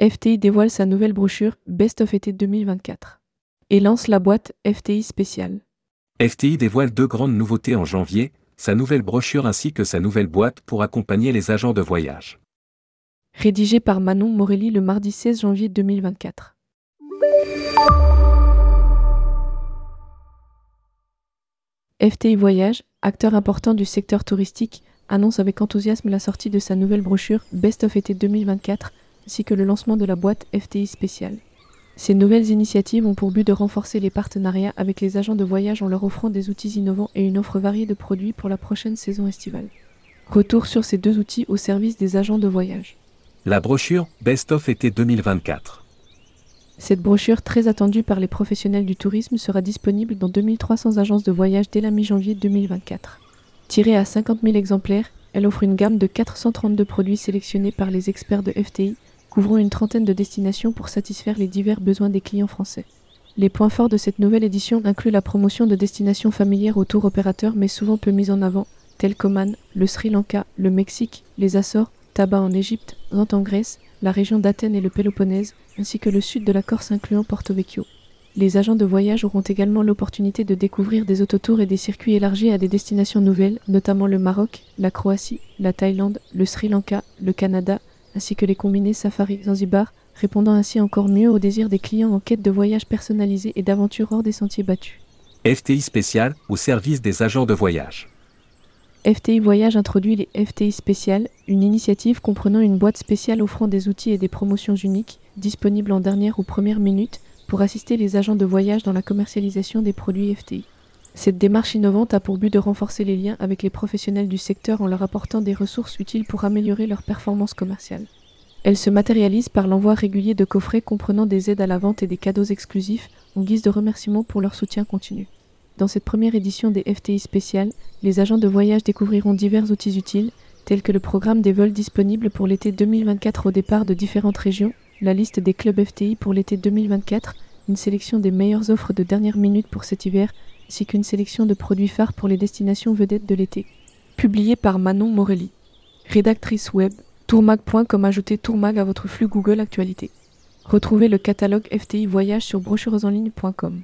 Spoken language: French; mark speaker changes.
Speaker 1: FTI dévoile sa nouvelle brochure Best of été 2024 et lance la boîte FTI spéciale.
Speaker 2: FTI dévoile deux grandes nouveautés en janvier, sa nouvelle brochure ainsi que sa nouvelle boîte pour accompagner les agents de voyage.
Speaker 1: Rédigé par Manon Morelli le mardi 16 janvier 2024. FTI Voyage, acteur important du secteur touristique, annonce avec enthousiasme la sortie de sa nouvelle brochure Best of été 2024 ainsi que le lancement de la boîte FTI spéciale. Ces nouvelles initiatives ont pour but de renforcer les partenariats avec les agents de voyage en leur offrant des outils innovants et une offre variée de produits pour la prochaine saison estivale. Retour sur ces deux outils au service des agents de voyage.
Speaker 2: La brochure Best of été 2024.
Speaker 1: Cette brochure très attendue par les professionnels du tourisme sera disponible dans 2300 agences de voyage dès la mi-janvier 2024. Tirée à 50 000 exemplaires, elle offre une gamme de 432 produits sélectionnés par les experts de FTI, couvrant une trentaine de destinations pour satisfaire les divers besoins des clients français. Les points forts de cette nouvelle édition incluent la promotion de destinations familières aux tour opérateurs mais souvent peu mises en avant, telles qu'Oman, le Sri Lanka, le Mexique, les Açores, Tabac en Égypte, Nantes en Grèce, la région d'Athènes et le Péloponnèse, ainsi que le sud de la Corse incluant Porto Vecchio. Les agents de voyage auront également l'opportunité de découvrir des autotours et des circuits élargis à des destinations nouvelles, notamment le Maroc, la Croatie, la Thaïlande, le Sri Lanka, le Canada, ainsi que les combinés Safari Zanzibar, répondant ainsi encore mieux aux désirs des clients en quête de voyages personnalisés et d'aventures hors des sentiers battus.
Speaker 2: FTI spécial au service des agents de voyage.
Speaker 1: FTI Voyage introduit les FTI spéciales, une initiative comprenant une boîte spéciale offrant des outils et des promotions uniques, disponibles en dernière ou première minute, pour assister les agents de voyage dans la commercialisation des produits FTI. Cette démarche innovante a pour but de renforcer les liens avec les professionnels du secteur en leur apportant des ressources utiles pour améliorer leur performance commerciale. Elle se matérialise par l'envoi régulier de coffrets comprenant des aides à la vente et des cadeaux exclusifs en guise de remerciement pour leur soutien continu. Dans cette première édition des FTI spéciales, les agents de voyage découvriront divers outils utiles, tels que le programme des vols disponibles pour l'été 2024 au départ de différentes régions, la liste des clubs FTI pour l'été 2024, une sélection des meilleures offres de dernière minute pour cet hiver, ainsi qu'une sélection de produits phares pour les destinations vedettes de l'été. Publié par Manon Morelli. Rédactrice web, tourmag.com ajoutez tourmag à votre flux Google Actualité. Retrouvez le catalogue FTI Voyage sur brochuresenligne.com.